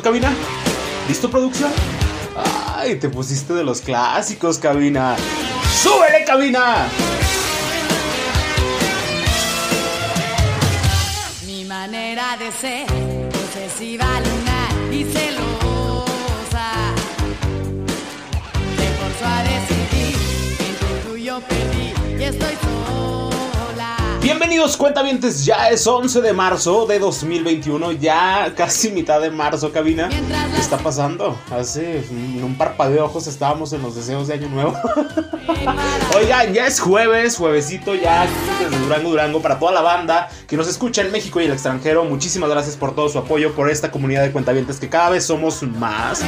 ¿Listo, cabina? ¿Listo, producción? Ay, te pusiste de los clásicos, cabina. ¡Súbele, cabina! Mi manera de ser, posesiva, lunar y celosa. Te forzó a decidir entre tú y yo perdí y estoy sola. Bienvenidos cuentavientes, ya es 11 de marzo de 2021, ya casi mitad de marzo, cabina. ¿Qué está pasando? Hace un parpadeo de ojos estábamos en los deseos de Año Nuevo. Oigan, ya es jueves, juevesito, ya desde Durango, Durango, para toda la banda que nos escucha en México y el extranjero. Muchísimas gracias por todo su apoyo, por esta comunidad de cuentavientes que cada vez somos más.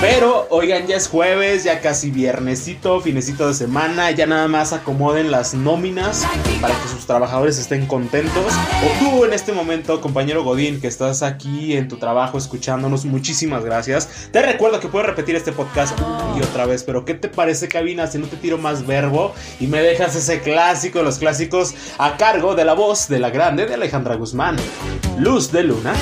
Pero, oigan, ya es jueves, ya casi viernesito, finecito de semana, ya nada más acomoden las nóminas para que sus trabajadores estén contentos. O tú en este momento, compañero Godín, que estás aquí en tu trabajo escuchándonos, muchísimas gracias. Te recuerdo que puedes repetir este podcast y otra vez, pero ¿qué te parece, cabina, si no te tiro más verbo y me dejas ese clásico de los clásicos a cargo de la voz de la grande de Alejandra Guzmán? Luz de Luna.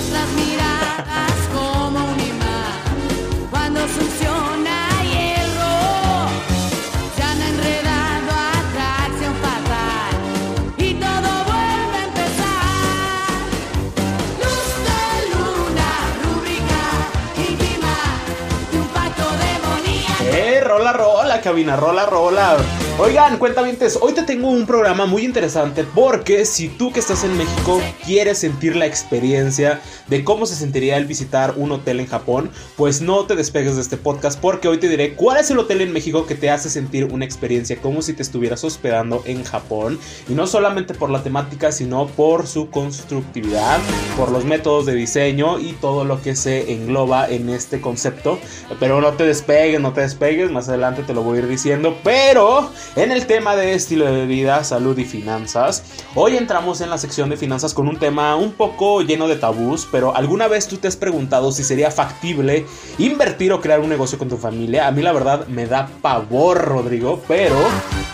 Cabina, rola, rola. Oigan, cuentavientes, hoy te tengo un programa muy interesante porque si tú que estás en México quieres sentir la experiencia de cómo se sentiría el visitar un hotel en Japón, pues no te despegues de este podcast porque hoy te diré cuál es el hotel en México que te hace sentir una experiencia como si te estuvieras hospedando en Japón. Y no solamente por la temática, sino por su constructividad, por los métodos de diseño y todo lo que se engloba en este concepto. Pero no te despegues, no te despegues, más adelante te lo voy a ir diciendo. Pero en el tema de estilo de vida, salud y finanzas, hoy entramos en la sección de finanzas con un tema un poco lleno de tabús, pero ¿alguna vez tú te has preguntado si sería factible invertir o crear un negocio con tu familia? A mí la verdad me da pavor, Rodrigo, pero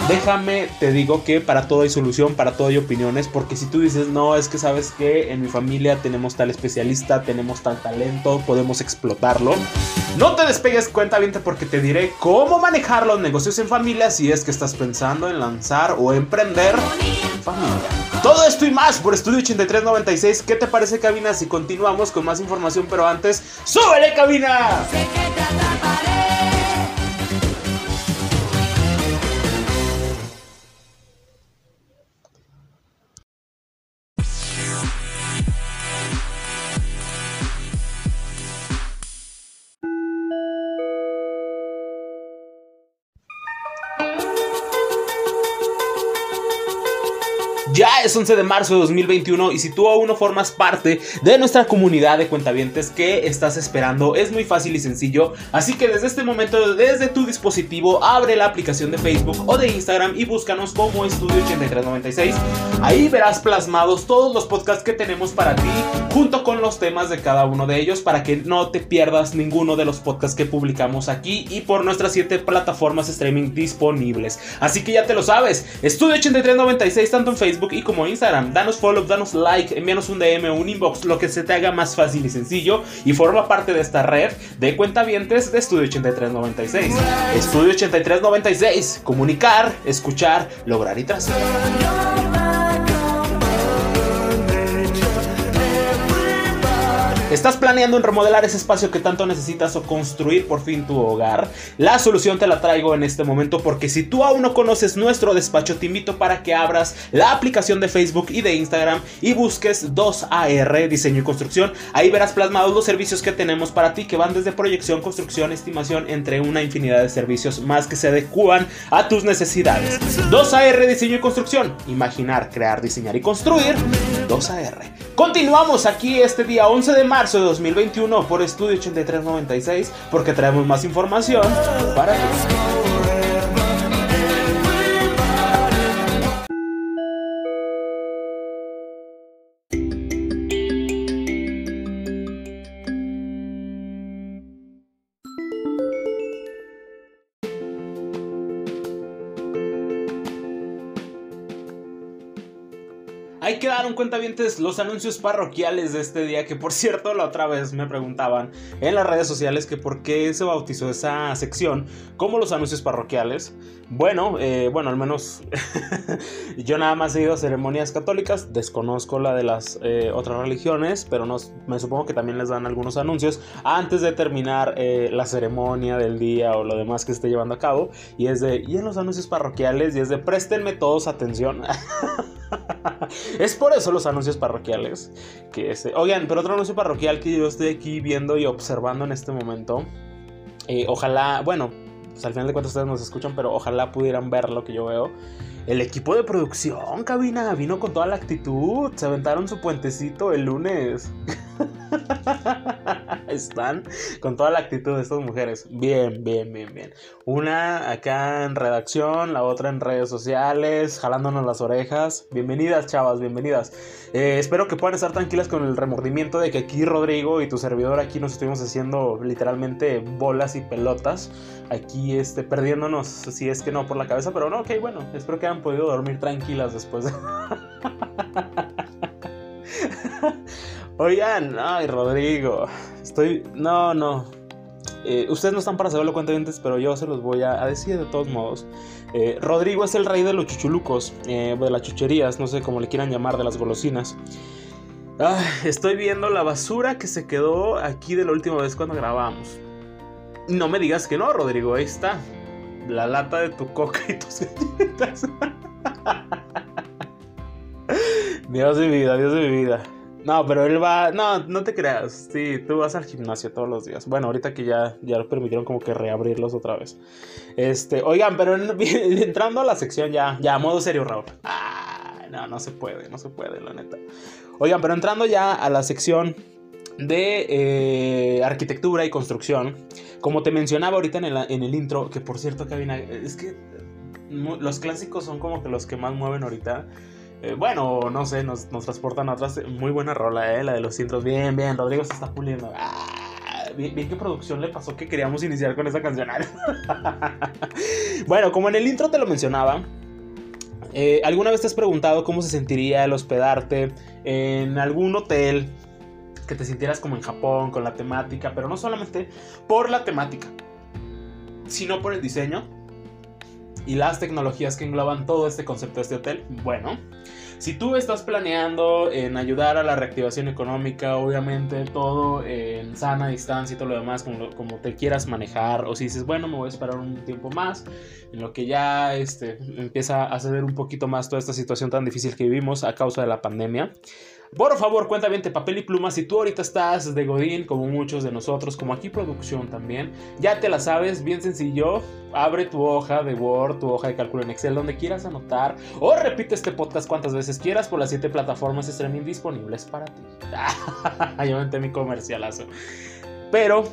déjame, te digo que para todo hay solución, para todo hay opiniones, porque si tú dices, no, es que sabes que en mi familia tenemos tal especialista, tenemos tal talento, podemos explotarlo. No te despegues cuenta bien porque te diré cómo manejar los negocios en familia si es que estás pensando en lanzar o emprender en familia. Todo esto y más por Estudio 8396. ¿Qué te parece, cabina? Si continuamos con más información, pero antes, ¡súbele, cabina! Es 11 de marzo de 2021 y si tú aún no formas parte de nuestra comunidad de cuentavientes, ¿qué estás esperando? Es muy fácil y sencillo, así que desde este momento, desde tu dispositivo, abre la aplicación de Facebook o de Instagram y búscanos como Estudio 8396. Ahí verás plasmados todos los podcasts que tenemos para ti, junto con los temas de cada uno de ellos, para que no te pierdas ninguno de los podcasts que publicamos aquí y por nuestras 7 plataformas streaming disponibles. Así que ya te lo sabes, Estudio 8396 tanto en Facebook y como Instagram. Danos follow, danos like, envíanos un DM, un inbox, lo que se te haga más fácil y sencillo y forma parte de esta red de cuentavientes de Estudio 8396. Estudio 8396, comunicar, escuchar, lograr y trascender. ¿Estás planeando en remodelar ese espacio que tanto necesitas o construir por fin tu hogar? La solución te la traigo en este momento porque si tú aún no conoces nuestro despacho, te invito para que abras la aplicación de Facebook y de Instagram y busques 2AR Diseño y Construcción. Ahí verás plasmados los servicios que tenemos para ti que van desde proyección, construcción, estimación, entre una infinidad de servicios más que se adecúan a tus necesidades. 2AR Diseño y Construcción. Imaginar, crear, diseñar y construir. 2AR. Continuamos aquí este día 11 de marzo de 2021 por Estudio 8396 porque traemos más información para. Cuentavientes los anuncios parroquiales de este día, que por cierto la otra vez me preguntaban en las redes sociales que por qué se bautizó esa sección como los anuncios parroquiales. Bueno, eh, bueno, al menos yo nada más he ido a ceremonias católicas, desconozco la de las eh, otras religiones, pero me supongo que también les dan algunos anuncios antes de terminar eh, la ceremonia del día o lo demás que esté llevando a cabo. Y es de, y en los anuncios parroquiales, y es de, préstenme todos atención. es por eso los anuncios parroquiales. Que este, oigan, pero otro anuncio parroquial que yo estoy aquí viendo y observando en este momento. ojalá, bueno, pues al final de cuentas ustedes nos escuchan, pero ojalá pudieran ver lo que yo veo. El equipo de producción, cabina, vino con toda la actitud. Se aventaron su puentecito el lunes. Están con toda la actitud de estas mujeres. Bien, bien, bien, bien. Una acá en redacción, la otra en redes sociales, jalándonos las orejas. Bienvenidas, chavas, bienvenidas. Eh, espero que puedan estar tranquilas con el remordimiento de que aquí Rodrigo y tu servidor aquí nos estuvimos haciendo literalmente bolas y pelotas. Aquí este, perdiéndonos, si es que no por la cabeza, pero no, ok, bueno, espero que hayan podido dormir tranquilas después de... Oigan, ay, Rodrigo. Estoy. No, no. Eh, ustedes no están para saberlo cuentavientes, pero yo se los voy a, decir de todos modos. Eh, Rodrigo es el rey de los chuchulucos, eh, de las chucherías, no sé cómo le quieran llamar, de las golosinas. estoy viendo la basura que se quedó aquí de la última vez cuando grabamos. No me digas que no, Rodrigo, ahí está. La lata de tu coca y tus galletas. Dios de mi vida, Dios de mi vida. No, pero él va. No, no te creas. Sí, tú vas al gimnasio todos los días. Bueno, ahorita que ya, ya lo permitieron como que reabrirlos otra vez. Este, oigan, pero entrando a la sección ya, ya, modo serio, Raúl. Ah, no, no se puede, no se puede, la neta. Oigan, pero entrando ya a la sección de eh, arquitectura y construcción. Como te mencionaba ahorita en el, en el intro, que por cierto, Cabina, es que los clásicos son como que los que más mueven ahorita. Eh, bueno, no sé, nos, transportan a otras. Muy buena rola, eh, la de los intros. Bien, bien, Rodrigo se está puliendo. Ah, bien, qué producción le pasó que queríamos iniciar con esa canción. bueno, como en el intro te lo mencionaba. Eh, ¿Alguna vez te has preguntado cómo se sentiría el hospedarte en algún hotel que te sintieras como en Japón, con la temática, pero no solamente por la temática, sino por el diseño y las tecnologías que engloban todo este concepto de este hotel? Bueno, si tú estás planeando en ayudar a la reactivación económica, obviamente todo en sana distancia y todo lo demás, como, como te quieras manejar, o si dices, bueno, me voy a esperar un tiempo más, en lo que ya este, empieza a ceder un poquito más toda esta situación tan difícil que vivimos a causa de la pandemia. Por favor, cuenta bien papel y pluma. Si tú ahorita estás de Godín, como muchos de nosotros, como aquí producción también, ya te la sabes, bien sencillo. Abre tu hoja de Word, tu hoja de cálculo en Excel, donde quieras anotar. O repite este podcast cuantas veces quieras por las siete plataformas streaming disponibles para ti. Yo metí mi comercialazo. Pero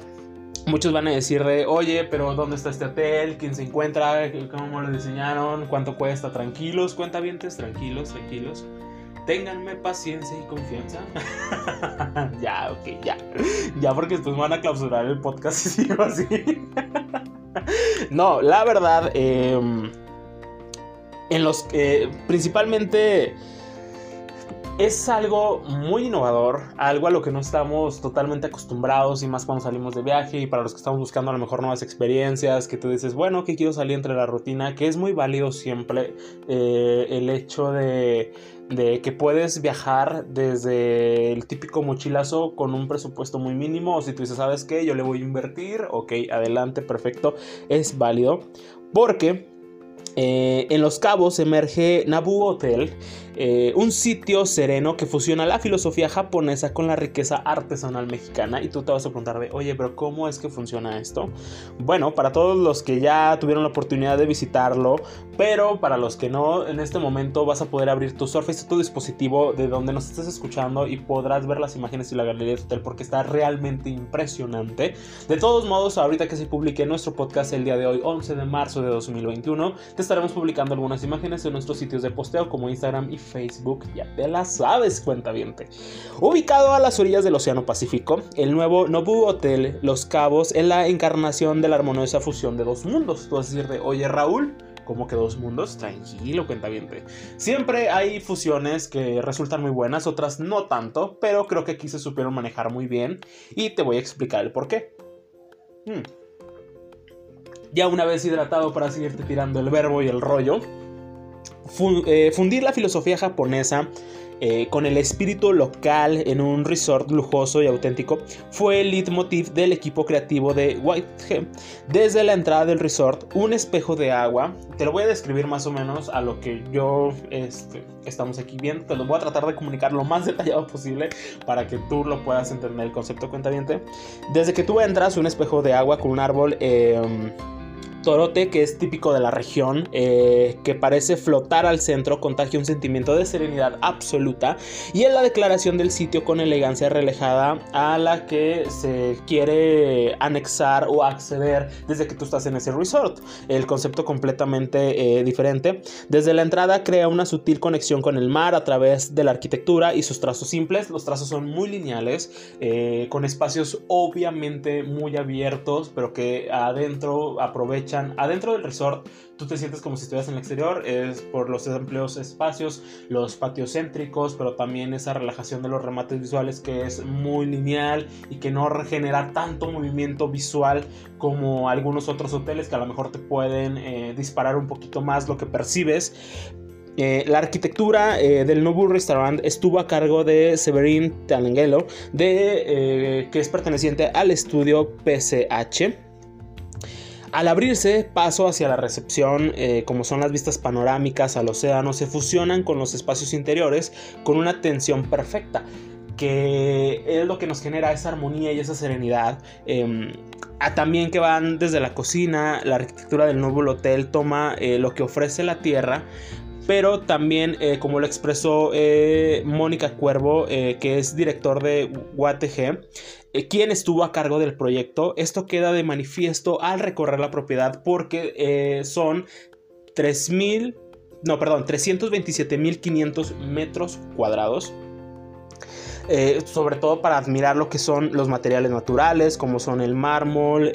Muchos van a decir de, oye, pero ¿dónde está este hotel? ¿Quién se encuentra? ¿Cómo lo diseñaron? ¿Cuánto cuesta? Tranquilos, cuenta cuentavientes, tranquilos, tranquilos. Ténganme paciencia y confianza. ya, ok, ya. Ya porque después van a clausurar el podcast si sigo así. no, la verdad, em, en los que principalmente es algo muy innovador, algo a lo que no estamos totalmente acostumbrados y más cuando salimos de viaje y para los que estamos buscando a lo mejor nuevas experiencias, que tú dices, bueno, que quiero salir entre la rutina, que es muy válido siempre eh, el hecho de, de que puedes viajar desde el típico mochilazo con un presupuesto muy mínimo o si tú dices, ¿sabes qué? Yo le voy a invertir, ok, adelante, perfecto, es válido. Porque eh, en Los Cabos emerge Nabu Hotel, eh, un sitio sereno que fusiona la filosofía japonesa con la riqueza artesanal mexicana. Y tú te vas a preguntar oye, pero ¿cómo es que funciona esto? Bueno, para todos los que ya tuvieron la oportunidad de visitarlo, pero para los que no, en este momento vas a poder abrir tu Surface, tu dispositivo de donde nos estés escuchando y podrás ver las imágenes y la galería hotel porque está realmente impresionante. De todos modos, ahorita que se publique nuestro podcast el día de hoy, 11 de marzo de 2021, te estaremos publicando algunas imágenes en nuestros sitios de posteo como Instagram y Facebook, ya te la sabes, cuenta viente. Ubicado a las orillas del Océano Pacífico, el nuevo Nobu Hotel Los Cabos es la encarnación de la armoniosa fusión de dos mundos. Tú vas a decir de, oye Raúl, como que dos mundos, tranquilo, cuentaviente. Siempre hay fusiones que resultan muy buenas, otras no tanto, pero creo que aquí se supieron manejar muy bien y te voy a explicar el por qué. Hmm. Ya una vez hidratado para seguirte tirando el verbo y el rollo, eh, fundir la filosofía japonesa eh, con el espíritu local en un resort lujoso y auténtico fue el leitmotiv del equipo creativo de Whitehead. Desde la entrada del resort, un espejo de agua, te lo voy a describir más o menos a lo que yo este, estamos aquí viendo, te lo voy a tratar de comunicar lo más detallado posible para que tú lo puedas entender el concepto cuentaviente. Desde que tú entras, un espejo de agua con un árbol... Em, torote que es típico de la región, eh, que parece flotar al centro, contagia un sentimiento de serenidad absoluta y es la declaración del sitio con elegancia relajada a la que se quiere anexar o acceder desde que tú estás en ese resort. El concepto completamente eh, diferente. Desde la entrada crea una sutil conexión con el mar a través de la arquitectura y sus trazos simples. Los trazos son muy lineales, eh, con espacios obviamente muy abiertos, pero que adentro adentro del resort, tú te sientes como si estuvieras en el exterior, es por los amplios espacios, los patios céntricos, pero también esa relajación de los remates visuales que es muy lineal y que no genera tanto movimiento visual como algunos otros hoteles que a lo mejor te pueden eh, disparar un poquito más lo que percibes, eh, la arquitectura eh, del Nobu Restaurant estuvo a cargo de Severin Talangelo, de, que es perteneciente al estudio PCH. Al abrirse paso hacia la recepción, eh, como son las vistas panorámicas al océano, se fusionan con los espacios interiores con una tensión perfecta, que es lo que nos genera esa armonía y esa serenidad. Em, también que van desde la cocina, la arquitectura del nuevo hotel toma eh, lo que ofrece la tierra pero también eh, como lo expresó Mónica Cuervo, que es director de UATG, quién estuvo a cargo del proyecto. Esto queda de manifiesto al recorrer la propiedad porque eh, son 3.000, no, perdón, 327.500 metros cuadrados. Eh, sobre todo para admirar lo que son los materiales naturales, como son el mármol,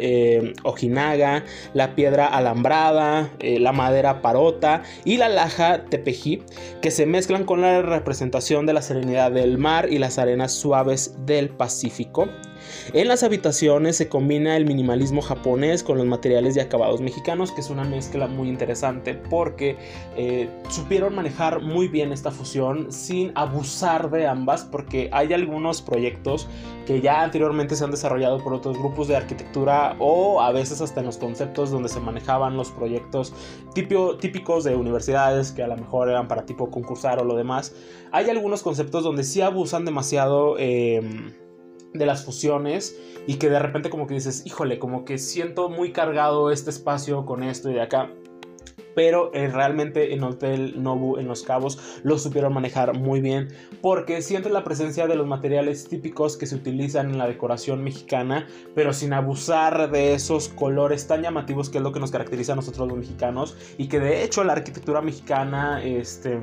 ojinaga, la piedra alambrada, la madera parota y la laja tepejí, que se mezclan con la representación de la serenidad del mar y las arenas suaves del Pacífico. En las habitaciones se combina el minimalismo japonés con los materiales y acabados mexicanos, que es una mezcla muy interesante porque eh, supieron manejar muy bien esta fusión sin abusar de ambas, porque hay algunos proyectos que ya anteriormente se han desarrollado por otros grupos de arquitectura o a veces hasta en los conceptos donde se manejaban los proyectos típicos de universidades que a lo mejor eran para tipo concursar o lo demás. Hay algunos conceptos donde sí abusan demasiado. Eh, de las fusiones y que de repente como que dices, híjole, como que siento muy cargado este espacio con esto y de acá. Pero eh, realmente en Hotel Nobu en Los Cabos lo supieron manejar muy bien porque sientes la presencia de los materiales típicos que se utilizan en la decoración mexicana, pero sin abusar de esos colores tan llamativos que es lo que nos caracteriza a nosotros los mexicanos y que de hecho la arquitectura mexicana, este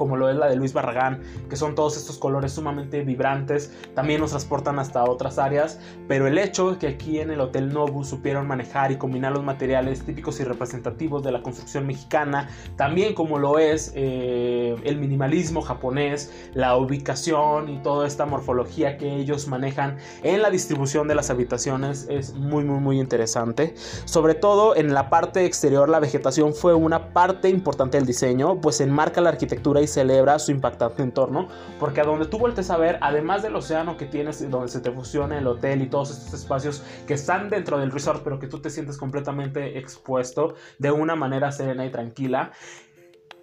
como lo es la de Luis Barragán, que son todos estos colores sumamente vibrantes, también nos transportan hasta otras áreas, pero el hecho de que aquí en el Hotel Nobu supieron manejar y combinar los materiales típicos y representativos de la construcción mexicana, también como lo es eh, el minimalismo japonés, la ubicación y toda esta morfología que ellos manejan en la distribución de las habitaciones es muy muy muy interesante. Sobre todo en la parte exterior la vegetación fue una parte importante del diseño, pues enmarca la arquitectura y celebra su impactante entorno, porque a donde tú voltees a ver, además del océano que tienes, donde se te fusiona el hotel y todos estos espacios que están dentro del resort, pero que tú te sientes completamente expuesto de una manera serena y tranquila,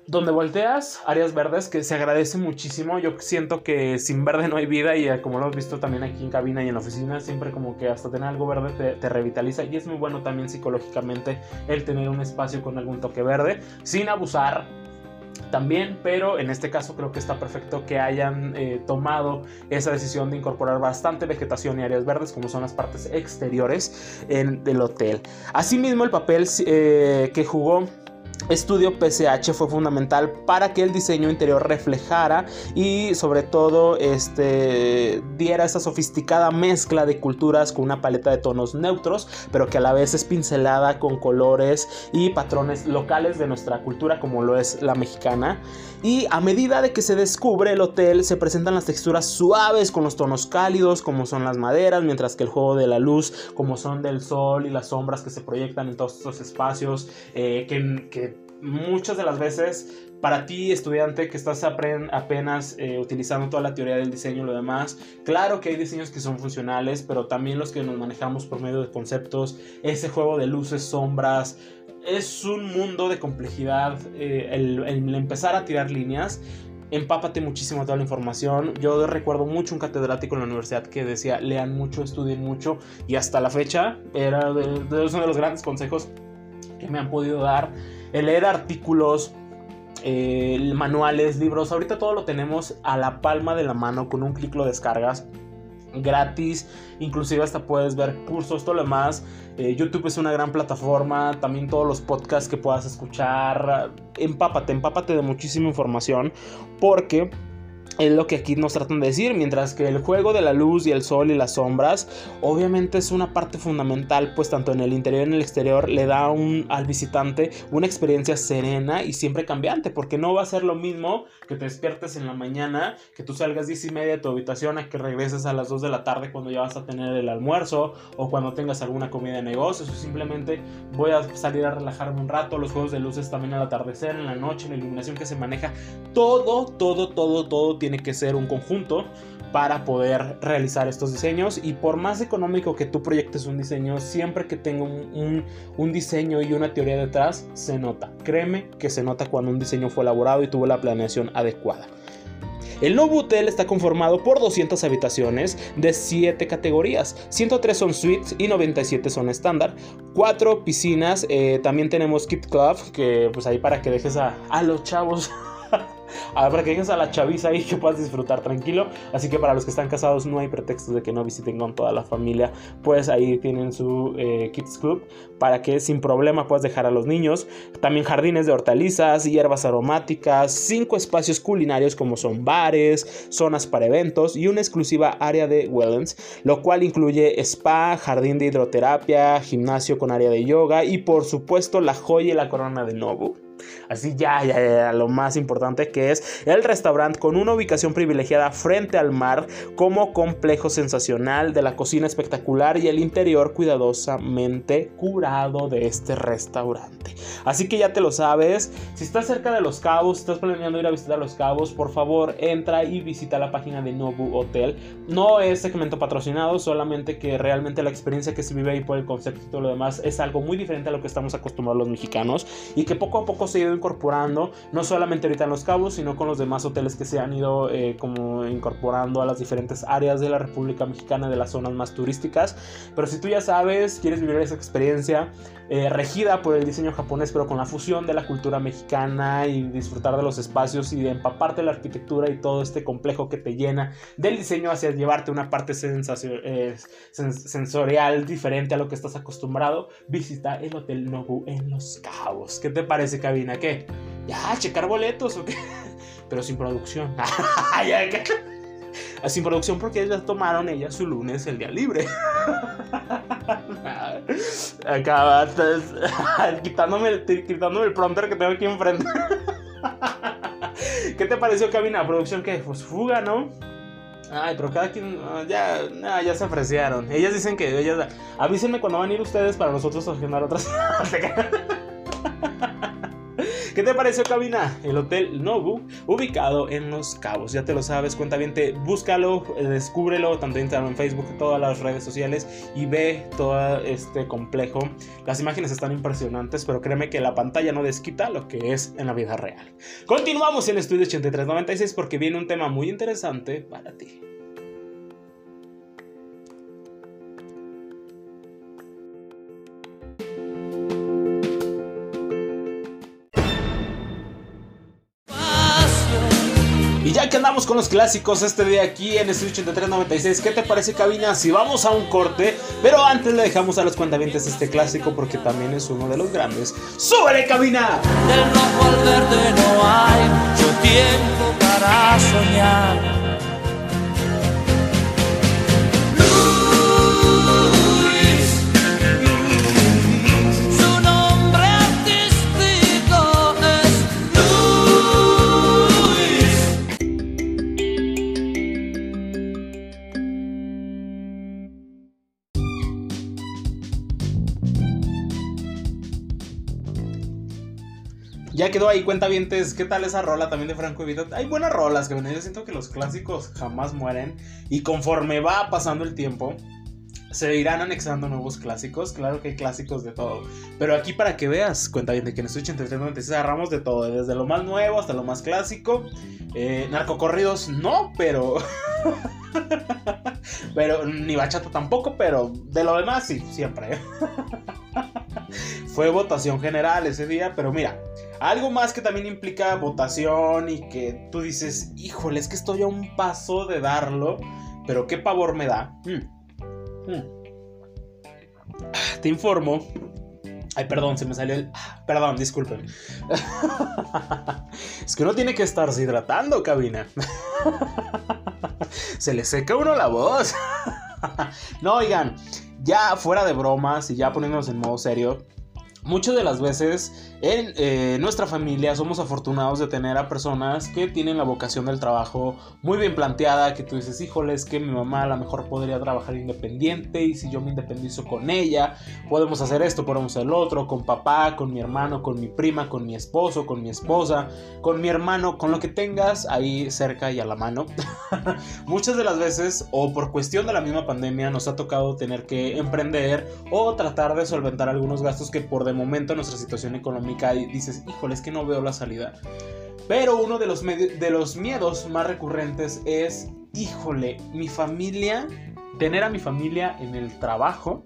donde volteas, áreas verdes, que se agradece muchísimo. Yo siento que sin verde no hay vida y eh, como lo hemos visto también aquí en cabina y en la oficina, siempre como que hasta tener algo verde te, te, revitaliza y es muy bueno también psicológicamente el tener un espacio con algún toque verde, sin abusar, también, pero en este caso creo que está perfecto que hayan eh, tomado esa decisión de incorporar bastante vegetación y áreas verdes como son las partes exteriores en, del hotel. Asimismo, el papel eh, que jugó estudio PCH fue fundamental para que el diseño interior reflejara y sobre todo este, diera esa sofisticada mezcla de culturas con una paleta de tonos neutros, pero que a la vez es pincelada con colores y patrones locales de nuestra cultura como lo es la mexicana. Y a medida de que se descubre el hotel se presentan las texturas suaves con los tonos cálidos como son las maderas, mientras que el juego de la luz como son del sol y las sombras que se proyectan en todos estos espacios eh, que, que muchas de las veces para ti, estudiante que estás apenas eh, utilizando toda la teoría del diseño y lo demás, claro que hay diseños que son funcionales, pero también los que nos manejamos por medio de conceptos, ese juego de luces, sombras, es un mundo de complejidad eh, el, empezar a tirar líneas. Empápate muchísimo toda la información. Yo recuerdo mucho un catedrático en la universidad que decía, lean mucho, estudien mucho, y hasta la fecha era de, uno de los grandes consejos que me han podido dar el leer artículos, eh, manuales, libros, ahorita todo lo tenemos a la palma de la mano, con un clic lo descargas gratis, inclusive hasta puedes ver cursos, todo lo demás. Eh, YouTube es una gran plataforma, también todos los podcasts que puedas escuchar. Empápate, empápate de muchísima información porque es lo que aquí nos tratan de decir, mientras que el juego de la luz y el sol y las sombras obviamente es una parte fundamental, pues tanto en el interior y en el exterior le da un, al visitante una experiencia serena y siempre cambiante, porque no va a ser lo mismo que te despiertes en la mañana, que tú salgas 10 y media de tu habitación a que regreses a las 2 de la tarde cuando ya vas a tener el almuerzo o cuando tengas alguna comida de negocios o simplemente voy a salir a relajarme un rato, los juegos de luces también al atardecer, en la noche, la iluminación que se maneja, todo, todo, todo, todo tiene que ser un conjunto para poder realizar estos diseños y por más económico que tú proyectes un diseño, siempre que tenga un, un, diseño y una teoría detrás, se nota. Créeme que se nota cuando un diseño fue elaborado y tuvo la planeación adecuada. El nuevo hotel está conformado por 200 habitaciones de 7 categorías. 103 son suites y 97 son estándar. 4 piscinas. Eh, también tenemos Kit Club, que pues ahí para que dejes a, a los chavos para que a la chaviza y que puedas disfrutar tranquilo. Así que para los que están casados no hay pretextos de que no visiten con toda la familia. Pues ahí tienen su eh, Kids Club para que sin problema puedas dejar a los niños. También jardines de hortalizas, hierbas aromáticas, cinco espacios culinarios como son bares, zonas para eventos y una exclusiva área de wellness, lo cual incluye spa, jardín de hidroterapia, gimnasio con área de yoga y por supuesto la joya y la corona de Nobu Así ya, ya, ya, lo más importante que es el restaurante con una ubicación privilegiada frente al mar como complejo sensacional de la cocina espectacular y el interior cuidadosamente curado de este restaurante. Así que ya te lo sabes, si estás cerca de Los Cabos, si estás planeando ir a visitar Los Cabos, por favor entra y visita la página de Nobu Hotel. No es segmento patrocinado, solamente que realmente la experiencia que se vive ahí por el concepto y todo lo demás es algo muy diferente a lo que estamos acostumbrados los mexicanos y que poco a poco se ha ido incorporando, no solamente ahorita en Los Cabos, sino con los demás hoteles que se han ido eh, como incorporando a las diferentes áreas de la República Mexicana, de las zonas más turísticas. Pero si tú ya sabes, quieres vivir esa experiencia eh, regida por el diseño japonés, pero con la fusión de la cultura mexicana y disfrutar de los espacios y de empaparte la arquitectura y todo este complejo que te llena del diseño hacia llevarte una parte eh, sensorial diferente a lo que estás acostumbrado, visita el Hotel Nobu en Los Cabos. ¿Qué te parece, cabina? ¿Qué? Ya, checar boletos o qué? Pero sin producción. sin producción porque ellas tomaron ella su lunes el día libre. Acaba quitándome, quitándome el prompter que tengo aquí enfrente. ¿Qué te pareció, cabina? ¿Producción que Pues fuga, ¿no? Ay, pero cada quien. Ah, ya, ya se ofrecieron. Ellas dicen que. Ellas, avísenme cuando van a ir ustedes para nosotros agendar otras. ¿Qué te pareció, cabina? El Hotel Nobu, ubicado en Los Cabos. Ya te lo sabes, cuenta bien, búscalo, eh, descúbrelo, tanto en Instagram, en Facebook, todas las redes sociales y ve todo este complejo. Las imágenes están impresionantes, pero créeme que la pantalla no desquita lo que es en la vida real. Continuamos en Estudio 8396 porque viene un tema muy interesante para ti. Andamos con los clásicos este día aquí en Estudio 8396, ¿qué te parece cabina? Si vamos a un corte, pero antes le dejamos a los cuentavientes este clásico porque también es uno de los grandes. ¡Súbele cabina! Del rojo al verde no hay mucho tiempo para soñar. Quedó ahí, cuentavientes. ¿Qué tal esa rola también de Franco Evita? Hay buenas rolas, cabina. Yo siento que los clásicos jamás mueren. Y conforme va pasando el tiempo, se irán anexando nuevos clásicos. Claro que hay clásicos de todo. Pero aquí para que veas, cuenta bien de que en Estudio 8396 agarramos de todo. Desde lo más nuevo hasta lo más clásico. Eh, narcocorridos no, pero... pero ni bachata tampoco, pero de lo demás sí, siempre. Fue votación general ese día, pero mira, algo más que también implica votación y que tú dices, híjole, es que estoy a un paso de darlo, pero qué pavor me da. Mm. Mm. Te informo. Ay, perdón, se me salió el... Perdón, disculpen. es que uno tiene que estarse hidratando, cabina. se le seca uno la voz. no, oigan, ya fuera de bromas y ya poniéndonos en modo serio, muchas de las veces en eh, nuestra familia somos afortunados de tener a personas que tienen la vocación del trabajo muy bien planteada, que tú dices, híjole, es que mi mamá a lo mejor podría trabajar independiente y si yo me independizo con ella, podemos hacer esto, podemos hacer lo otro, con papá, con mi hermano, con mi prima, con mi esposo, con mi esposa, con mi hermano, con lo que tengas ahí cerca y a la mano. Muchas de las veces, o por cuestión de la misma pandemia, nos ha tocado tener que emprender o tratar de solventar algunos gastos que por de momento nuestra situación económica y dices, híjole, es que no veo la salida. Pero uno de los, de los miedos más recurrentes es, híjole, mi familia, tener a mi familia en el trabajo,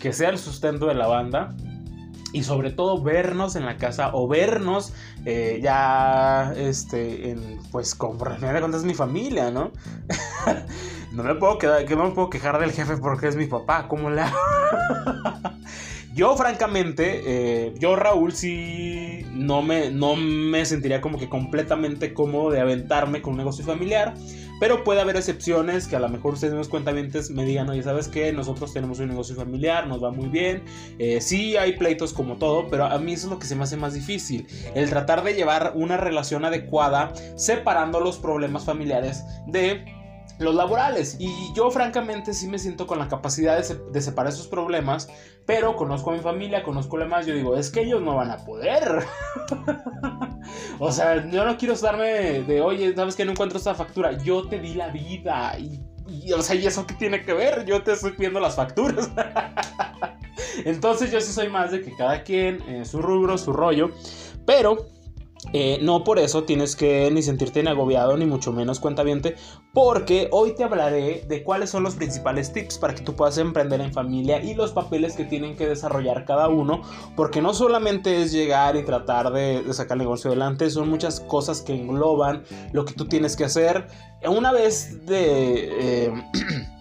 que sea el sustento de la banda. Y sobre todo vernos en la casa o vernos eh, ya, este, en, pues con de mi familia, ¿no? no me puedo quedar, que no me puedo quejar del jefe porque es mi papá, ¿cómo le? Yo, francamente, eh, yo, Raúl, sí no me, no me sentiría como que completamente cómodo de aventarme con un negocio familiar. Pero puede haber excepciones que a lo mejor ustedes, mis cuentavientes, me digan, oye, ¿sabes qué? Nosotros tenemos un negocio familiar, nos va muy bien. Eh, sí, hay pleitos como todo, pero a mí eso es lo que se me hace más difícil. El tratar de llevar una relación adecuada, separando los problemas familiares de los laborales. Y yo francamente sí me siento con la capacidad de, se- de separar esos problemas, pero conozco a mi familia, conozco lo demás, yo digo, es que ellos no van a poder. o sea, yo no quiero darme de, oye, ¿sabes que no encuentro esta factura? Yo te di la vida y... y, o sea, ¿y eso qué tiene que ver? Yo te estoy pidiendo las facturas. Entonces yo sí soy más de que cada quien, eh, su rubro, su rollo. Pero eh, no por eso tienes que ni sentirte ni agobiado, ni mucho menos cuentaviente, porque hoy te hablaré de cuáles son los principales tips para que tú puedas emprender en familia y los papeles que tienen que desarrollar cada uno, porque no solamente es llegar y tratar de, de sacar el negocio adelante, son muchas cosas que engloban lo que tú tienes que hacer. Una vez de... eh,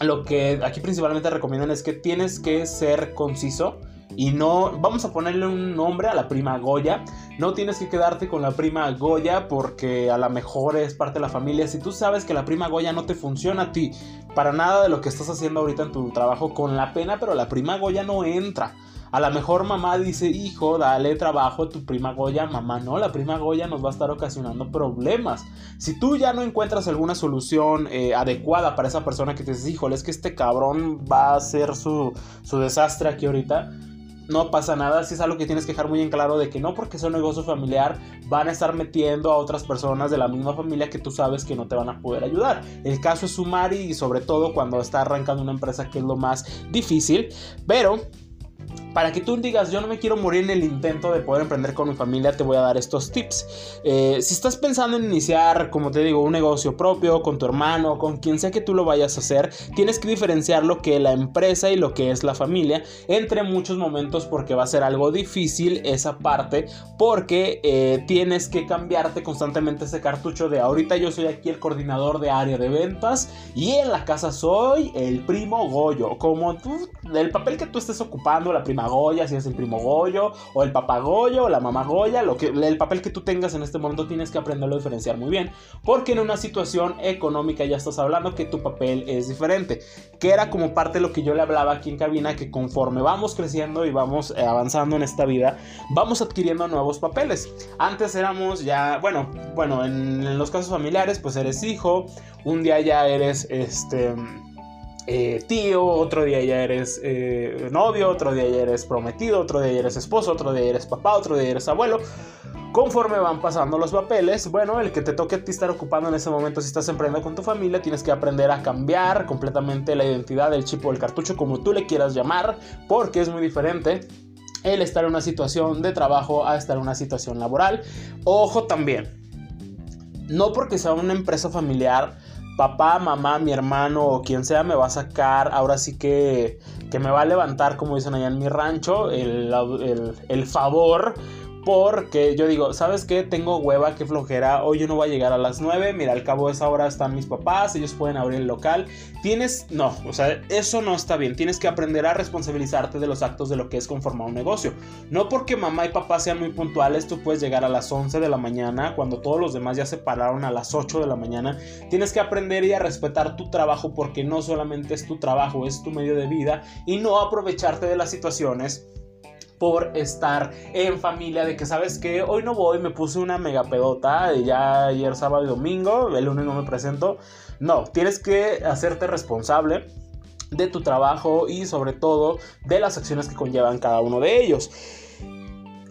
lo que aquí principalmente recomiendan es que tienes que ser conciso y no vamos a ponerle un nombre a la prima Goya. No tienes que quedarte con la prima Goya porque a lo mejor es parte de la familia. Si tú sabes que la prima Goya no te funciona a ti para nada de lo que estás haciendo ahorita en tu trabajo con la pena, pero la prima Goya no entra. A lo mejor mamá dice, hijo, dale trabajo a tu prima Goya. Mamá, no, la prima Goya nos va a estar ocasionando problemas. Si tú ya no encuentras alguna solución eh, adecuada para esa persona que te dices, híjole, es que este cabrón va a hacer su, su desastre aquí ahorita, no pasa nada. Si es algo que tienes que dejar muy en claro de que no porque es un negocio familiar van a estar metiendo a otras personas de la misma familia que tú sabes que no te van a poder ayudar. El caso es sumar y sobre todo cuando está arrancando una empresa que es lo más difícil. Pero para que tú digas, yo no me quiero morir en el intento de poder emprender con mi familia, te voy a dar estos tips. Eh, si estás pensando en iniciar, como te digo, un negocio propio con tu hermano, con quien sea que tú lo vayas a hacer, tienes que diferenciar lo que es la empresa y lo que es la familia entre muchos momentos porque va a ser algo difícil esa parte porque eh, tienes que cambiarte constantemente ese cartucho de ahorita yo soy aquí el coordinador de área de ventas y en la casa soy el primo Goyo, como tú, el papel que tú estés ocupando, la prima Goya, si es el primo Goyo, o el papá Goyo, o la mamá Goya, lo que, el papel que tú tengas en este momento tienes que aprenderlo a diferenciar muy bien, porque en una situación económica ya estás hablando que tu papel es diferente, que era como parte de lo que yo le hablaba aquí en cabina, que conforme vamos creciendo y vamos eh, avanzando en esta vida, vamos adquiriendo nuevos papeles. Antes éramos ya, bueno, bueno, en, en los casos familiares, pues eres hijo, un día ya eres este eh, tío, otro día ya eres eh, novio, otro día ya eres prometido, otro día eres esposo, otro día eres papá, otro día eres abuelo. Conforme van pasando los papeles, bueno, el que te toque a ti estar ocupando en ese momento si estás emprendiendo con tu familia, tienes que aprender a cambiar completamente la identidad del chip o el cartucho, como tú le quieras llamar, porque es muy diferente el estar en una situación de trabajo a estar en una situación laboral. Ojo también, no porque sea una empresa familiar, papá, mamá, mi hermano o quien sea me va a sacar, ahora sí que, que me va a levantar, como dicen allá en mi rancho, el, el, el favor porque yo digo, ¿sabes qué? Tengo hueva, qué flojera. Hoy yo no voy a llegar a las 9. Mira, al cabo de esa hora están mis papás. Ellos pueden abrir el local. Tienes. No, o sea, eso no está bien. Tienes que aprender a responsabilizarte de los actos de lo que es conformar un negocio. No porque mamá y papá sean muy puntuales, tú puedes llegar a las 11 de la mañana. Cuando todos los demás ya se pararon a las 8 de la mañana. Tienes que aprender y a respetar tu trabajo porque no solamente es tu trabajo, es tu medio de vida. Y no aprovecharte de las situaciones por estar en familia, de que sabes que hoy no voy, me puse una mega pedota, ya ayer sábado y domingo, el lunes no me presento. No, tienes que hacerte responsable de tu trabajo y sobre todo de las acciones que conllevan cada uno de ellos.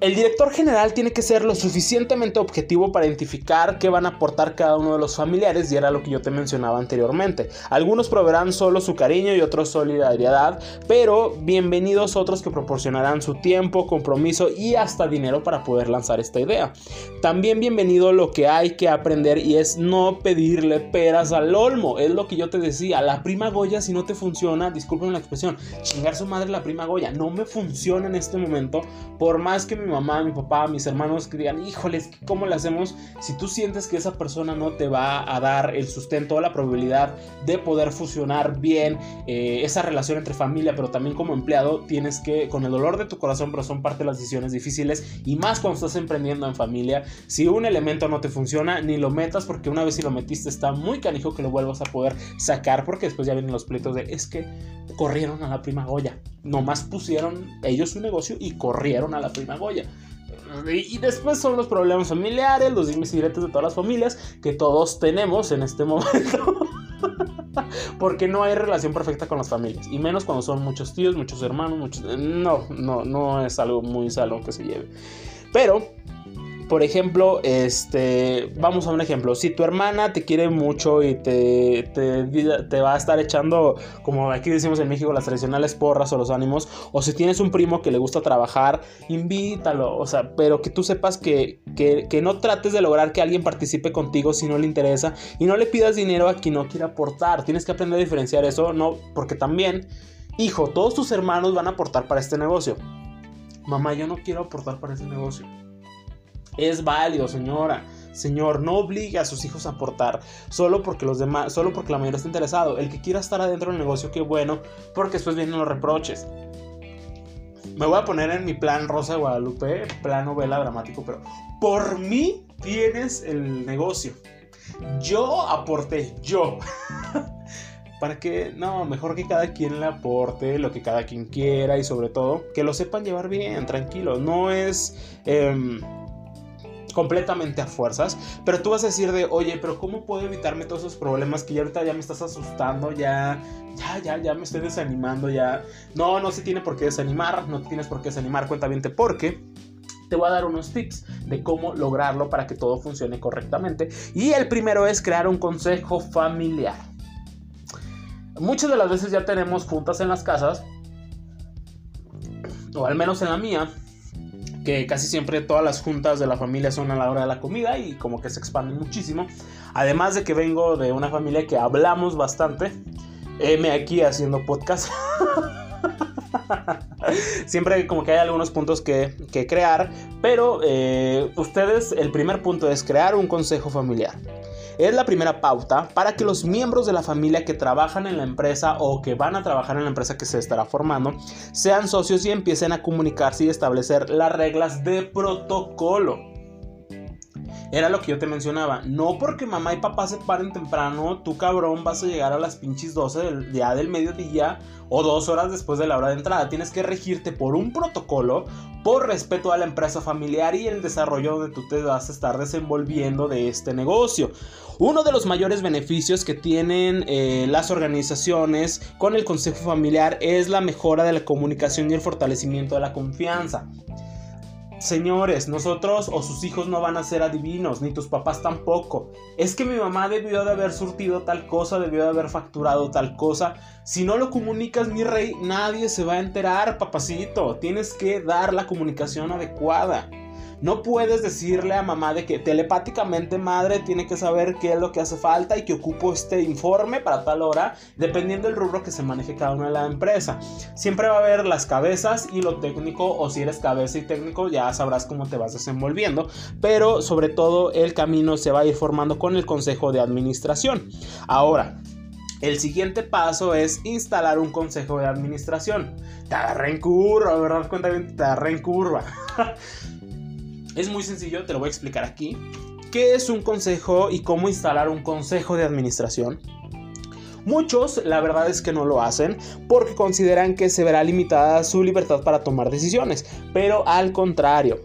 El director general tiene que ser lo suficientemente objetivo para identificar qué van a aportar cada uno de los familiares y era lo que yo te mencionaba anteriormente. Algunos proveerán solo su cariño y otros solidaridad, pero bienvenidos otros que proporcionarán su tiempo, compromiso y hasta dinero para poder lanzar esta idea. También bienvenido lo que hay que aprender y es no pedirle peras al olmo. Es lo que yo te decía, la prima Goya si no te funciona, disculpen la expresión, chingar su madre la prima Goya, no me funciona en este momento, por más que mi mamá, mi papá, mis hermanos que digan, híjoles, ¿cómo le hacemos? Si tú sientes que esa persona no te va a dar el sustento o la probabilidad de poder fusionar bien eh, esa relación entre familia, pero también como empleado, tienes que, con el dolor de tu corazón, pero son parte de las decisiones difíciles y más cuando estás emprendiendo en familia, si un elemento no te funciona, ni lo metas porque una vez si lo metiste está muy canijo que lo vuelvas a poder sacar porque después ya vienen los pleitos de es que corrieron a la prima Goya. Nomás pusieron ellos su negocio y corrieron a la prima Goya. Y después son los problemas familiares, los dimes y diretes de todas las familias que todos tenemos en este momento. Porque no hay relación perfecta con las familias. Y menos cuando son muchos tíos, muchos hermanos, muchos... No, no, no es algo muy salón que se lleve. Pero por ejemplo, este, vamos a un ejemplo. Si tu hermana te quiere mucho y te, te, va a estar echando, como aquí decimos en México, las tradicionales porras o los ánimos, o si tienes un primo que le gusta trabajar, invítalo, o sea, pero que tú sepas que, que, que no trates de lograr que alguien participe contigo si no le interesa y no le pidas dinero a quien no quiere aportar. Tienes que aprender a diferenciar eso, no, porque también, hijo, todos tus hermanos van a aportar para este negocio. Mamá, yo no quiero aportar para ese negocio es válido, señora. Señor, no obligue a sus hijos a aportar solo porque los demás, solo porque la mayoría está interesado. El que quiera estar adentro del negocio, qué bueno, porque después vienen los reproches. Me voy a poner en mi plan Rosa de Guadalupe, plan novela dramático, pero por mí tienes el negocio. Yo aporté, yo. Para que, no, mejor que cada quien le aporte lo que cada quien quiera y sobre todo que lo sepan llevar bien, tranquilo. No es... Em, completamente a fuerzas, pero tú vas a decir de, oye, pero ¿cómo puedo evitarme todos esos problemas que ya ahorita ya me estás asustando, ya, ya, ya, ya me estoy desanimando, ya. No, no se tiene por qué desanimar, no tienes por qué desanimar, cuenta bien porque te voy a dar unos tips de cómo lograrlo para que todo funcione correctamente. Y el primero es crear un consejo familiar. Muchas de las veces ya tenemos juntas en las casas o al menos en la mía, casi siempre todas las juntas de la familia son a la hora de la comida y como que se expanden muchísimo. Además de que vengo de una familia que hablamos bastante, me aquí haciendo podcast. Siempre como que hay algunos puntos que, que crear, pero eh, ustedes, el primer punto es crear un consejo familiar. Es la primera pauta para que los miembros de la familia que trabajan en la empresa o que van a trabajar en la empresa que se estará formando sean socios y empiecen a comunicarse y establecer las reglas de protocolo. Era lo que yo te mencionaba. No porque mamá y papá se paren temprano, tú cabrón vas a llegar a las pinches 12 del día del mediodía o dos horas después de la hora de entrada. Tienes que regirte por un protocolo, por respeto a la empresa familiar y el desarrollo donde tú te vas a estar desenvolviendo de este negocio. Uno de los mayores beneficios que tienen eh, las organizaciones con el consejo familiar es la mejora de la comunicación y el fortalecimiento de la confianza. Señores, nosotros o sus hijos no van a ser adivinos, ni tus papás tampoco. Es que mi mamá debió de haber surtido tal cosa, debió de haber facturado tal cosa. Si no lo comunicas, mi rey, nadie se va a enterar, papacito. Tienes que dar la comunicación adecuada. No puedes decirle a mamá de que telepáticamente madre tiene que saber qué es lo que hace falta y que ocupo este informe para tal hora, dependiendo del rubro que se maneje cada una de la empresa. Siempre va a haber las cabezas y lo técnico, o si eres cabeza y técnico, ya sabrás cómo te vas desenvolviendo, pero sobre todo el camino se va a ir formando con el consejo de administración. Ahora, el siguiente paso es instalar un consejo de administración. Te agarré en curva, ¿verdad? Cuenta te agarré en curva. Es muy sencillo, te lo voy a explicar aquí. ¿Qué es un consejo y cómo instalar un consejo de administración? Muchos, la verdad es que no lo hacen porque consideran que se verá limitada su libertad para tomar decisiones, pero al contrario,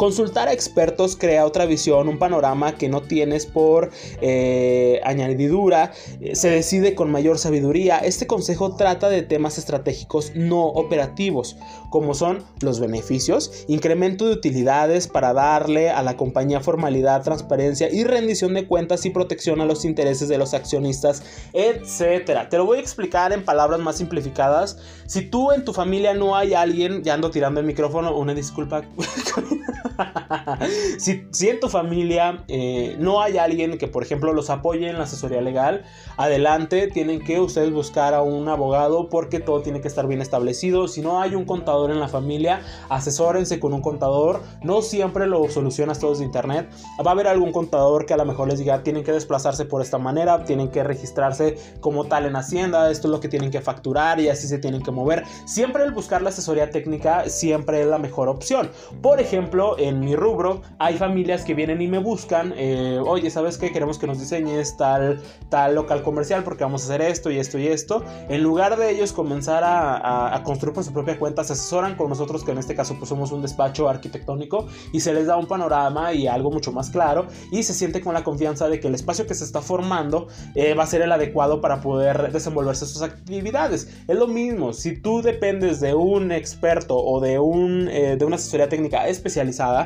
Consultar a expertos crea otra visión, un panorama que no tienes por eh, añadidura, eh, se decide con mayor sabiduría. Este consejo trata de temas estratégicos no operativos, como son los beneficios, incremento de utilidades para darle a la compañía formalidad, transparencia y rendición de cuentas y protección a los intereses de los accionistas, etc. Te lo voy a explicar en palabras más simplificadas. Si tú en tu familia no hay alguien, ya ando tirando el micrófono, una disculpa. si, en tu familia eh, no hay alguien que, por ejemplo, los apoye en la asesoría legal, adelante, tienen que ustedes buscar a un abogado porque todo tiene que estar bien establecido. Si no hay un contador en la familia, asesórense con un contador. No siempre lo solucionas todos de internet. Va a haber algún contador que a lo mejor les diga, tienen que desplazarse por esta manera, tienen que registrarse como tal en Hacienda, esto es lo que tienen que facturar y así se tienen que mover. Siempre el buscar la asesoría técnica siempre es la mejor opción. Por ejemplo, en mi rubro hay familias que vienen y me buscan, eh, oye, ¿sabes qué? Queremos que nos diseñes tal, tal local comercial porque vamos a hacer esto y esto y esto. En lugar de ellos comenzar a, construir por su propia cuenta, se asesoran con nosotros, que en este caso pues somos un despacho arquitectónico, y se les da un panorama y algo mucho más claro, y se siente con la confianza de que el espacio que se está formando eh, va a ser el adecuado para poder desenvolverse sus actividades. Es lo mismo, si tú dependes de un experto o de, un, eh, de una asesoría técnica especializada,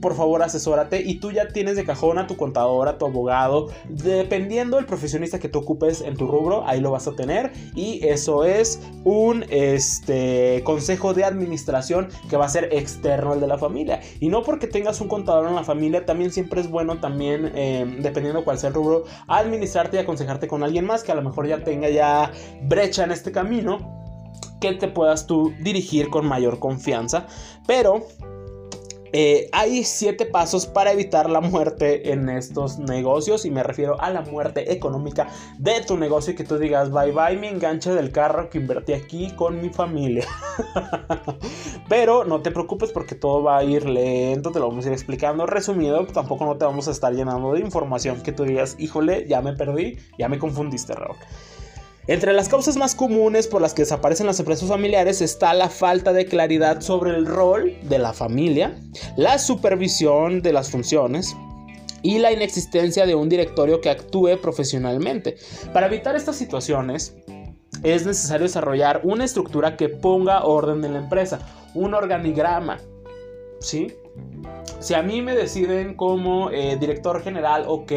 por favor asesórate y tú ya tienes de cajón a tu contador, a tu abogado, dependiendo del profesionista que tú ocupes en tu rubro, ahí lo vas a tener y eso es un este, consejo de administración que va a ser externo al de la familia y no porque tengas un contador en la familia, también siempre es bueno también, eh, dependiendo cuál sea el rubro, administrarte y aconsejarte con alguien más que a lo mejor ya tenga ya brecha en este camino que te puedas tú dirigir con mayor confianza pero eh, hay siete pasos para evitar la muerte en estos negocios y me refiero a la muerte económica de tu negocio y que tú digas bye bye mi enganche del carro que invertí aquí con mi familia. Pero no te preocupes porque todo va a ir lento, te lo vamos a ir explicando resumido, tampoco no te vamos a estar llenando de información que tú digas, híjole, ya me perdí, ya me confundiste, Raúl. Entre las causas más comunes por las que desaparecen las empresas familiares está la falta de claridad sobre el rol de la familia, la supervisión de las funciones, y la inexistencia de un directorio que actúe profesionalmente. Para evitar estas situaciones, es necesario desarrollar una estructura que ponga orden en la empresa, un organigrama, ¿sí? Si a mí me deciden como eh, director general, ok,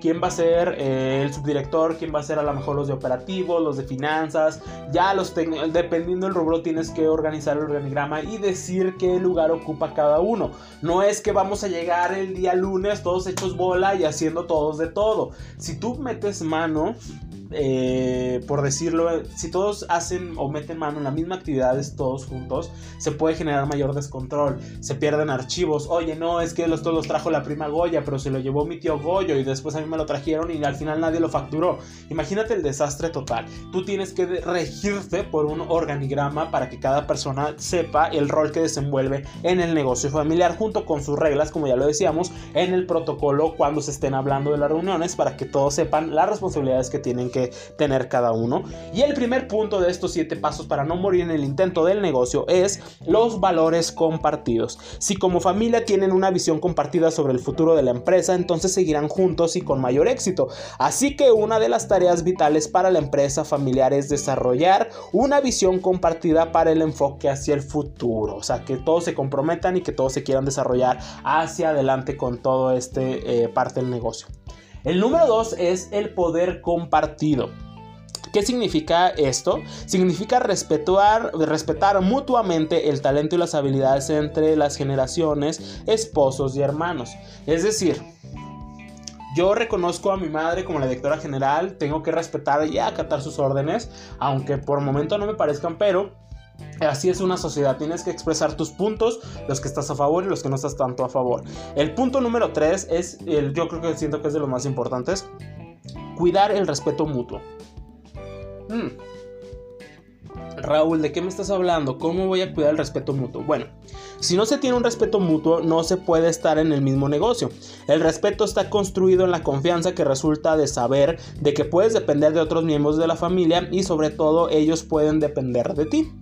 quién va a ser eh, el subdirector, quién va a ser a lo mejor los de operativos, los de finanzas, ya los dependiendo del rubro tienes que organizar el organigrama y decir qué lugar ocupa cada uno. No es que vamos a llegar el día lunes todos hechos bola y haciendo todos de todo. Si tú metes mano, eh, por decirlo, si todos hacen o meten mano en las mismas actividades todos juntos, se puede generar mayor descontrol. Se pierden archivos. Oye, no, es que los, todos los trajo la prima Goya, pero se lo llevó mi tío Goyo y después a mí me lo trajeron y al final nadie lo facturó. Imagínate el desastre total. Tú tienes que regirte por un organigrama para que cada persona sepa el rol que desenvuelve en el negocio familiar junto con sus reglas, como ya lo decíamos, en el protocolo cuando se estén hablando de las reuniones para que todos sepan las responsabilidades que tienen que tener cada uno. Y el primer punto de estos siete pasos para no morir en el intento del negocio es los valores compartidos. Si como familia tienen una visión compartida sobre el futuro de la empresa, entonces seguirán juntos y con mayor éxito. Así que una de las tareas vitales para la empresa familiar es desarrollar una visión compartida para el enfoque hacia el futuro. O sea, que todos se comprometan y que todos se quieran desarrollar hacia adelante con todo este eh, parte del negocio. El número dos es el poder compartido. ¿Qué significa esto? Significa respetar, respetar mutuamente el talento y las habilidades entre las generaciones, esposos y hermanos. Es decir, yo reconozco a mi madre como la directora general, tengo que respetar y acatar sus órdenes, aunque por momento no me parezcan, pero Así es una sociedad, tienes que expresar tus puntos, los que estás a favor y los que no estás tanto a favor. El punto número 3 es, el, yo creo que siento que es de los más importantes, cuidar el respeto mutuo. Hmm. Raúl, ¿de qué me estás hablando? ¿Cómo voy a cuidar el respeto mutuo? Bueno, si no se tiene un respeto mutuo, no se puede estar en el mismo negocio. El respeto está construido en la confianza que resulta de saber de que puedes depender de otros miembros de la familia y sobre todo ellos pueden depender de ti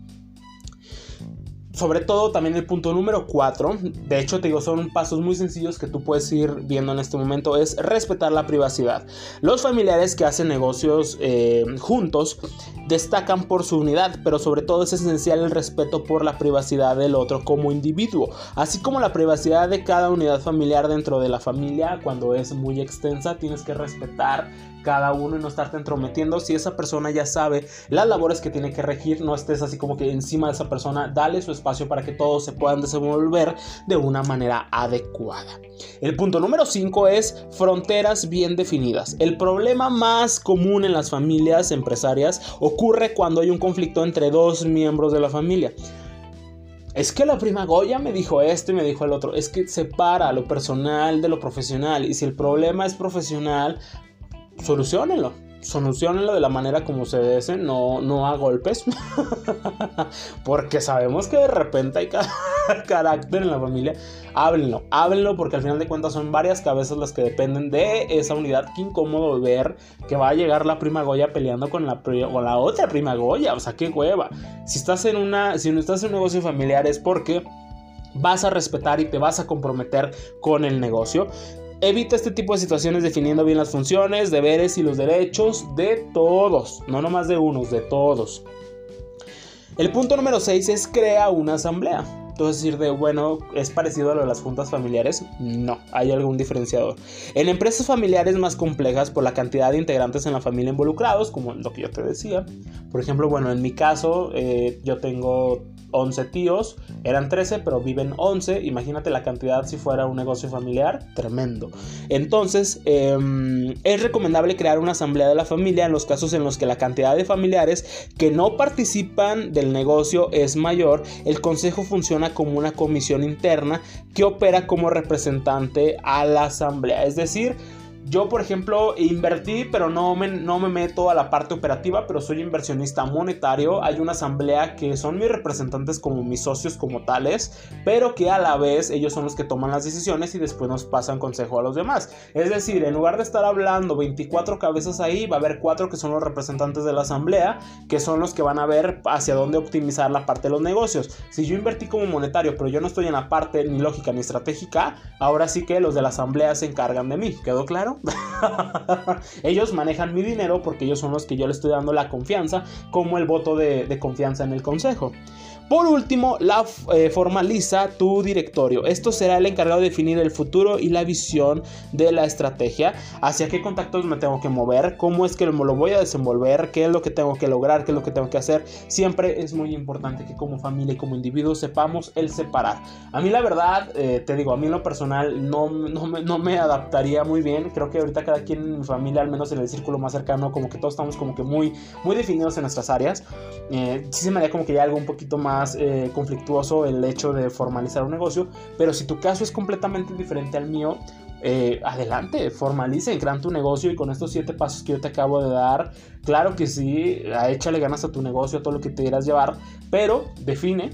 sobre todo también el punto número 4, de hecho te digo, son pasos muy sencillos que tú puedes ir viendo en este momento, es respetar la privacidad. Los familiares que hacen negocios eh, juntos destacan por su unidad, pero sobre todo es esencial el respeto por la privacidad del otro como individuo, así como la privacidad de cada unidad familiar dentro de la familia, cuando es muy extensa, tienes que respetar cada uno y no estarte entrometiendo. Si esa persona ya sabe las labores que tiene que regir, no estés así como que encima de esa persona, dale su espacio para que todos se puedan desenvolver de una manera adecuada. El punto número 5 es fronteras bien definidas. El problema más común en las familias empresarias ocurre cuando hay un conflicto entre dos miembros de la familia. Es que la prima Goya me dijo esto y me dijo el otro. Es que separa lo personal de lo profesional. Y si el problema es profesional, solucionenlo. Solucionenlo de la manera como se desee, no, no a golpes. porque sabemos que de repente hay carácter en la familia. Háblenlo, háblenlo porque al final de cuentas son varias cabezas las que dependen de esa unidad. Qué incómodo ver que va a llegar la prima Goya peleando con la, con la otra prima Goya. O sea, qué hueva. Si estás en una, si no estás en un negocio familiar es porque vas a respetar y te vas a comprometer con el negocio. Evita este tipo de situaciones definiendo bien las funciones, deberes y los derechos de todos, no nomás de unos, de todos. El punto número 6 es crea una asamblea. Entonces decir de, bueno, ¿es parecido a lo de las juntas familiares? No, hay algún diferenciador. En empresas familiares más complejas por la cantidad de integrantes en la familia involucrados, como lo que yo te decía. Por ejemplo, bueno, en mi caso eh, yo tengo 11 tíos, eran 13, pero viven 11. Imagínate la cantidad si fuera un negocio familiar, tremendo. Entonces, em, es recomendable crear una asamblea de la familia en los casos en los que la cantidad de familiares que no participan del negocio es mayor. El consejo funciona como una comisión interna que opera como representante a la asamblea. Es decir, yo, por ejemplo, invertí, pero no me, no me meto a la parte operativa, pero soy inversionista monetario. Hay una asamblea que son mis representantes como mis socios como tales, pero que a la vez ellos son los que toman las decisiones y después nos pasan consejo a los demás. Es decir, en lugar de estar hablando 24 cabezas ahí, va a haber 4 que son los representantes de la asamblea, que son los que van a ver hacia dónde optimizar la parte de los negocios. Si yo invertí como monetario, pero yo no estoy en la parte ni lógica ni estratégica, ahora sí que los de la asamblea se encargan de mí. ¿Quedó claro? ellos manejan mi dinero porque ellos son los que yo le estoy dando la confianza como el voto de, confianza en el consejo. Por último, la eh, formaliza tu directorio. Esto será el encargado de definir el futuro y la visión de la estrategia. Hacia qué contactos me tengo que mover, cómo es que lo voy a desenvolver, qué es lo que tengo que lograr, qué es lo que tengo que hacer. Siempre es muy importante que como familia y como individuo sepamos el separar. A mí la verdad, eh, te digo, a mí en lo personal no, no, me, no me adaptaría muy bien. Creo que ahorita cada quien en mi familia, al menos en el círculo más cercano, como que todos estamos como que muy, muy definidos en nuestras áreas. Eh, sí se me haría como que ya algo un poquito más eh, conflictuoso el hecho de formalizar un negocio, pero si tu caso es completamente diferente al mío, eh, adelante, formalicen, crean tu negocio y con estos siete pasos que yo te acabo de dar, claro que sí, échale ganas a tu negocio, a todo lo que te quieras llevar, pero define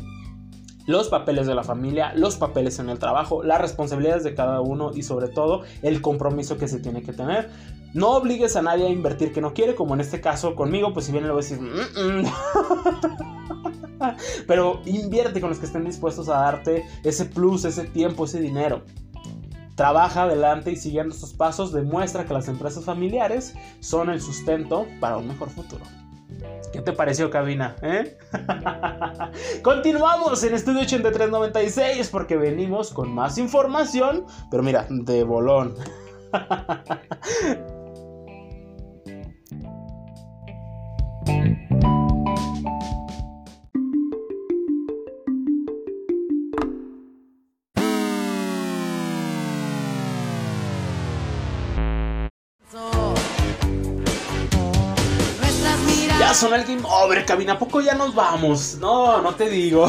los papeles de la familia, los papeles en el trabajo, las responsabilidades de cada uno y sobre todo el compromiso que se tiene que tener. No obligues a nadie a invertir que no quiere, como en este caso conmigo, pues si bien le voy a decir, mm, mm". pero invierte con los que estén dispuestos a darte ese plus, ese tiempo, ese dinero. Trabaja adelante y siguiendo estos pasos demuestra que las empresas familiares son el sustento para un mejor futuro. ¿Qué te pareció, cabina? Eh? Continuamos en Estudio 8396 porque venimos con más información, pero mira, de bolón. son el game over, cabina. ¿A poco ya nos vamos? No, no te digo.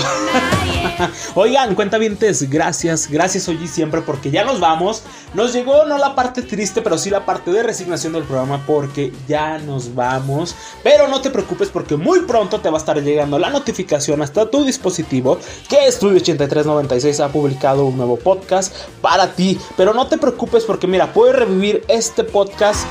Oigan, cuenta vientes, gracias, gracias y siempre porque ya nos vamos. Nos llegó no la parte triste, pero sí la parte de resignación del programa porque ya nos vamos. Pero no te preocupes porque muy pronto te va a estar llegando la notificación hasta tu dispositivo que Estudio 8396 ha publicado un nuevo podcast para ti. Pero no te preocupes porque mira, puedes revivir este podcast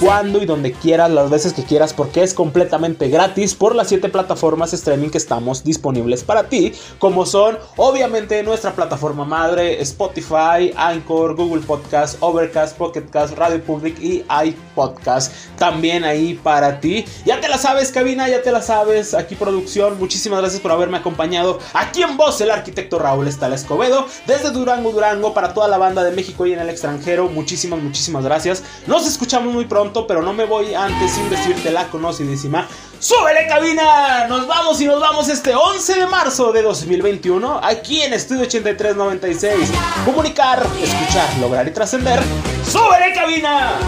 cuando y donde quieras, las veces que quieras, porque es completamente gratis por las 7 plataformas streaming que estamos disponibles para ti, como son obviamente nuestra plataforma madre, Spotify, Anchor, Google Podcast, Overcast, Pocketcast, Radio Public y iPodcast. También ahí para ti. Ya te la sabes, cabina, ya te la sabes. Aquí producción, muchísimas gracias por haberme acompañado. Aquí en voz el arquitecto Raúl Estala Escobedo, desde Durango, Durango, para toda la banda de México y en el extranjero. Muchísimas, muchísimas gracias. Nos escuchamos muy pero no me voy antes sin decirte la conocidísima. ¡Súbele cabina! Nos vamos y nos vamos este 11 de marzo de 2021 aquí en Estudio 8396. Comunicar, escuchar, lograr y trascender. ¡Súbele cabina!